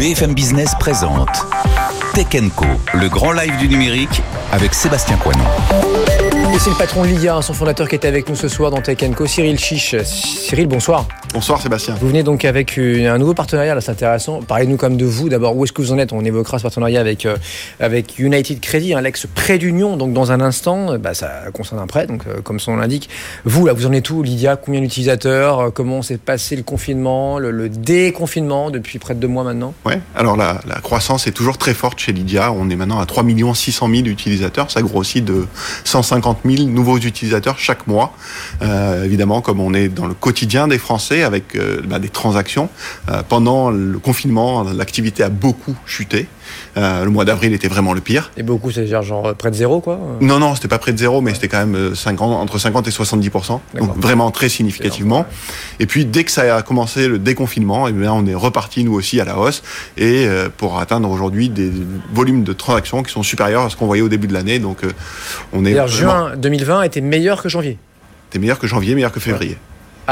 BFM Business présente Tech Co, le grand live du numérique avec Sébastien Coinon. Et c'est le patron de Lydia, son fondateur qui est avec nous ce soir dans Tech Co, Cyril Chiche. Cyril, bonsoir. Bonsoir Sébastien. Vous venez donc avec un nouveau partenariat, là c'est intéressant. Parlez-nous comme de vous. D'abord, où est-ce que vous en êtes? On évoquera ce partenariat avec, euh, avec United Credit, un l'ex prêt d'union. Donc dans un instant, euh, bah, ça concerne un prêt, donc euh, comme son nom l'indique. Vous, là, vous en êtes où Lydia? Combien d'utilisateurs? Comment s'est passé le confinement, le, déconfinement depuis près de deux mois maintenant? Oui, alors la, la, croissance est toujours très forte chez Lydia. On est maintenant à 3 600 000 utilisateurs. Ça grossit de 150 000 nouveaux utilisateurs chaque mois. Évidemment, comme on est dans le quotidien des Français avec euh, bah, des transactions, euh, pendant le confinement, l'activité a beaucoup chuté. Euh, le mois d'avril était vraiment le pire. Et beaucoup, c'est genre près de zéro, quoi Non, non, c'était pas près de zéro, mais c'était quand même 50, entre 50 et 70% Donc vraiment très significativement. Et puis dès que ça a commencé le déconfinement, et eh bien, on est reparti nous aussi à la hausse et pour atteindre aujourd'hui des volumes de transactions qui sont supérieurs à ce qu'on voyait au début de l'année. Donc on est. Vraiment... Juin 2020 était meilleur que janvier. C'était meilleur que janvier, meilleur que février.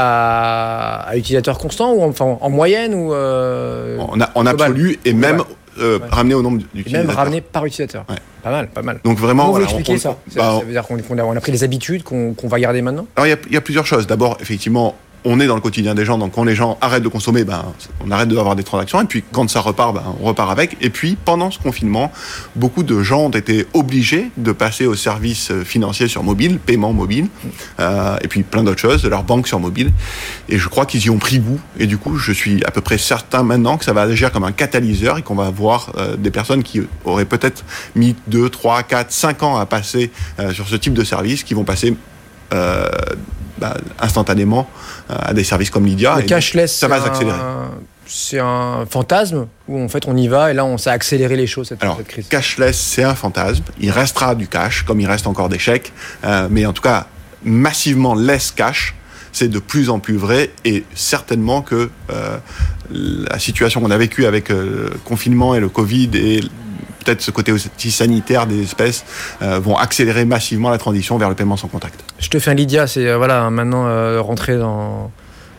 À, à utilisateur constant ou enfin, en moyenne ou euh, en, absolu et même euh, ramené au nombre d'utilisateurs. Même ramené par utilisateur. Pas mal, pas mal. Donc vraiment, Comment vous expliquez ça? Bah, Ça veut dire qu'on a, pris les habitudes qu'on va garder maintenant? Alors il y, a plusieurs choses. D'abord, effectivement, on est dans le quotidien des gens, donc quand les gens arrêtent de consommer, ben, on arrête d'avoir des transactions, et puis quand ça repart, ben, on repart avec. Et puis, pendant ce confinement, beaucoup de gens ont été obligés de passer aux services financiers sur mobile, paiement mobile, euh, et puis plein d'autres choses, de leur banque sur mobile. Et je crois qu'ils y ont pris goût, et du coup, je suis à peu près certain maintenant que ça va agir comme un catalyseur, et qu'on va avoir euh, des personnes qui auraient peut-être mis 2, 3, 4, 5 ans à passer euh, sur ce type de service, qui vont passer bah, instantanément euh, à des services comme Lydia. Le cashless, ça va s'accélérer. C'est un fantasme où en fait on y va et là on s'est accéléré les choses cette, Alors, cette crise. Cashless, c'est un fantasme. Il restera du cash, comme il reste encore des chèques, euh, mais en tout cas massivement less cash c'est de plus en plus vrai et certainement que euh, la situation qu'on a vécue avec le confinement et le Covid et peut-être ce côté aussi sanitaire des espèces euh, vont accélérer massivement la transition vers le paiement sans contact. Je te fais un Lydia, c'est euh, voilà maintenant euh, rentrer dans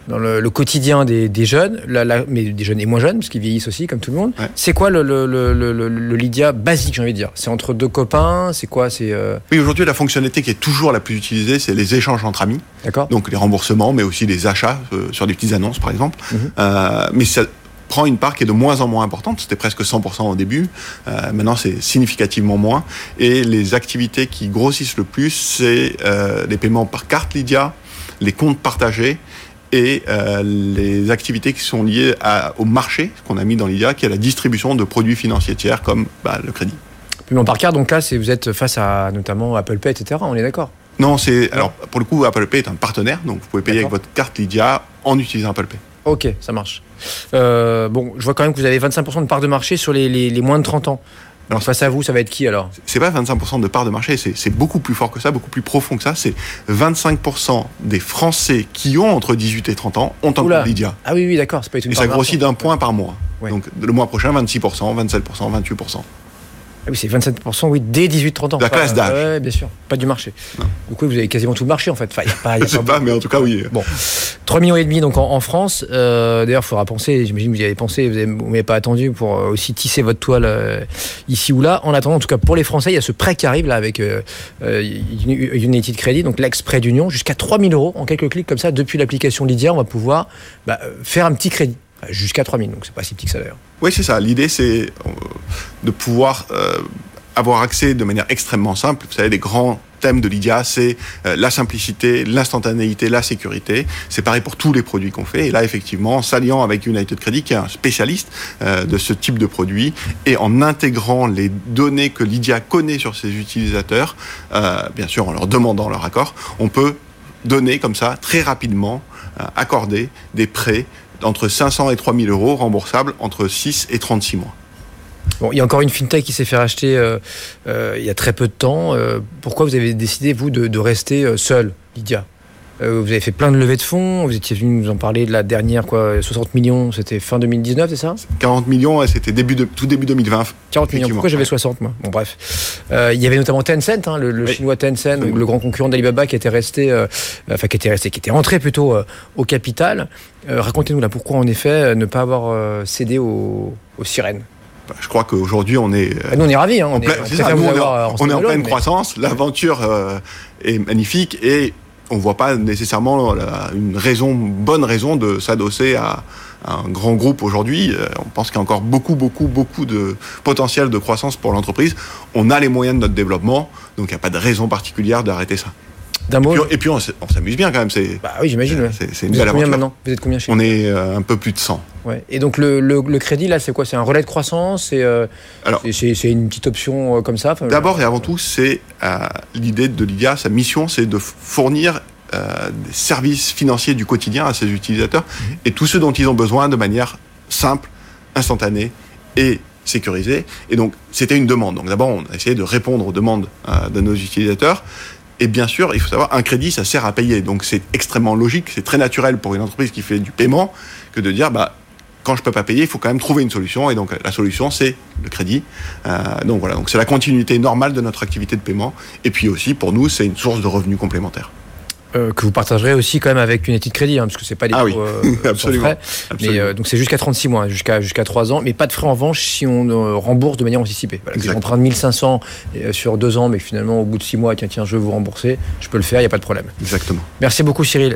dans le, quotidien des, jeunes, mais des jeunes et moins jeunes, parce qu'ils vieillissent aussi, comme tout le monde. C'est quoi le, le, Lydia basique, j'ai envie de dire? C'est entre deux copains C'est quoi C'est Oui, aujourd'hui, la fonctionnalité qui est toujours la plus utilisée, c'est les échanges entre amis. D'accord. Donc les remboursements, mais aussi les achats sur des petites annonces, par exemple. Mhm. mais ça, prend une part qui est de moins en moins importante. C'était presque 100% au début. Euh, maintenant, c'est significativement moins. Et les activités qui grossissent le plus, c'est euh, les paiements par carte Lydia, les comptes partagés et euh, les activités qui sont liées au marché qu'on a mis dans Lydia, qui est la distribution de produits financiers tiers comme bah, le crédit. Paiement par carte, donc là, vous êtes face à notamment Apple Pay, etc. On est d'accord? Non, c'est alors pour le coup, Apple Pay est un partenaire, donc vous pouvez payer avec votre carte Lydia en utilisant Apple Pay. Ok, ça marche. Euh, bon, je vois quand même que vous avez 25% de part de marché sur les, moins de 30 ans. Alors face à vous, ça va être qui alors? C'est pas 25% de part de marché, c'est beaucoup plus fort que ça, beaucoup plus profond que ça. C'est 25% des Français qui ont entre 18 et 30 ans ont un compte Lydia. Ah oui, oui, d'accord, c'est pas une Et ça grossit d'un point par mois. Donc le mois prochain, 26%, 27%, 28%. Ah oui, c'est 27%, oui, dès 18-30 ans. La classe d'âge. Oui, bien sûr, pas du marché. Du coup, vous avez quasiment tout le marché, en fait. Enfin, y a pas, y a Je sais pas, mais en tout cas, oui. Bon, 3 millions et demi donc en, France. Euh, d'ailleurs, il faudra penser, j'imagine que vous y avez pensé, vous n'avez pas attendu pour euh, aussi tisser votre toile euh, ici ou là. En attendant, en tout cas, pour les Français, il y a ce prêt qui arrive là avec United Credit, donc l'ex-prêt d'Union, jusqu'à 3000 euros en quelques clics comme ça, depuis l'application Lydia, on va pouvoir bah, faire un petit crédit. Jusqu'à 3000, donc c'est pas si petit que ça d'ailleurs. Oui, c'est ça. L'idée, c'est de pouvoir avoir accès de manière extrêmement simple. Vous savez, les grands thèmes de Lydia, c'est euh, la simplicité, l'instantanéité, la sécurité. C'est pareil pour tous les produits qu'on fait. Et là, effectivement, en s'alliant avec United Credit, qui est un spécialiste euh, de ce type de produit, et en intégrant les données que Lydia connaît sur ses utilisateurs, euh, bien sûr en leur demandant leur accord, on peut donner comme ça, très rapidement, accorder des prêts entre 500 et 3000 euros remboursables entre 6 et 36 mois. Il y a encore une fintech qui s'est fait racheter euh, euh, il y a très peu de temps. Euh, pourquoi vous avez décidé, vous, de, rester seul, Lydia? Euh, vous avez fait plein de levées de fonds. Vous étiez venu nous en parler de la dernière, quoi, 60 millions. C'était fin 2019, c'est ça? 40 millions, c'était début de, tout début 2020. 40 millions. Pourquoi j'avais 60 moi? Bon bref. Euh, il y avait notamment Tencent, hein, le, le oui. chinois Tencent, le grand concurrent d'Alibaba qui était resté, euh, enfin qui était resté, qui était entré plutôt au capital. Racontez-nous là pourquoi en effet ne pas avoir cédé aux, aux sirènes? Bah, je crois qu'aujourd'hui on est. Bah, nous on est ravis. Hein, on, on, est, est, ça, nous, on, est, en, pleine mais... croissance. L'aventure est magnifique et on voit pas nécessairement la, une raison, bonne raison de s'adosser à, un grand groupe aujourd'hui. On pense qu'il y a encore beaucoup, beaucoup, beaucoup de potentiel de croissance pour l'entreprise. On a les moyens de notre développement, donc il n'y a pas de raison particulière d'arrêter ça. D'un mot. Et puis on, on s'amuse bien quand même. C'est. Bah oui, j'imagine. Ouais. C'est une Vous belle êtes combien maintenant? Vous êtes combien chez On est euh, un peu plus de 100. Ouais. Et donc le, le, le crédit là, c'est quoi? C'est un relais de croissance? C'est euh, c'est une petite option euh, comme ça? Enfin, D'abord et avant tout, c'est l'idée de l'IDIA. Sa mission, c'est de fournir des services financiers du quotidien à ses utilisateurs mmh. et tous ceux dont ils ont besoin de manière simple, instantanée et sécurisée. Et donc, c'était une demande. Donc, d'abord, on a essayé de répondre aux demandes euh, de nos utilisateurs. Et bien sûr, il faut savoir, un crédit, ça sert à payer. Donc, c'est extrêmement logique, c'est très naturel pour une entreprise qui fait du paiement que de dire, bah, quand je peux pas payer, il faut quand même trouver une solution. Et donc, la solution, c'est le crédit. Euh, donc, voilà. C'est la continuité normale de notre activité de paiement. Et puis aussi, pour nous, c'est une source de revenus complémentaires. Euh, que vous partagerez aussi quand même avec une étude de crédit, hein, parce que c'est pas des ah oui. euh, absolument. frais. absolument. Mais, euh, donc c'est jusqu'à 36 mois, jusqu'à jusqu'à 3 ans, mais pas de frais en revanche si on euh, rembourse de manière anticipée. Voilà, si j'emprunte 1500 euh, sur 2 ans, mais finalement au bout de 6 mois, tiens tiens, je veux vous rembourser, je peux le faire, il n'y a pas de problème. Exactement. Merci beaucoup Cyril.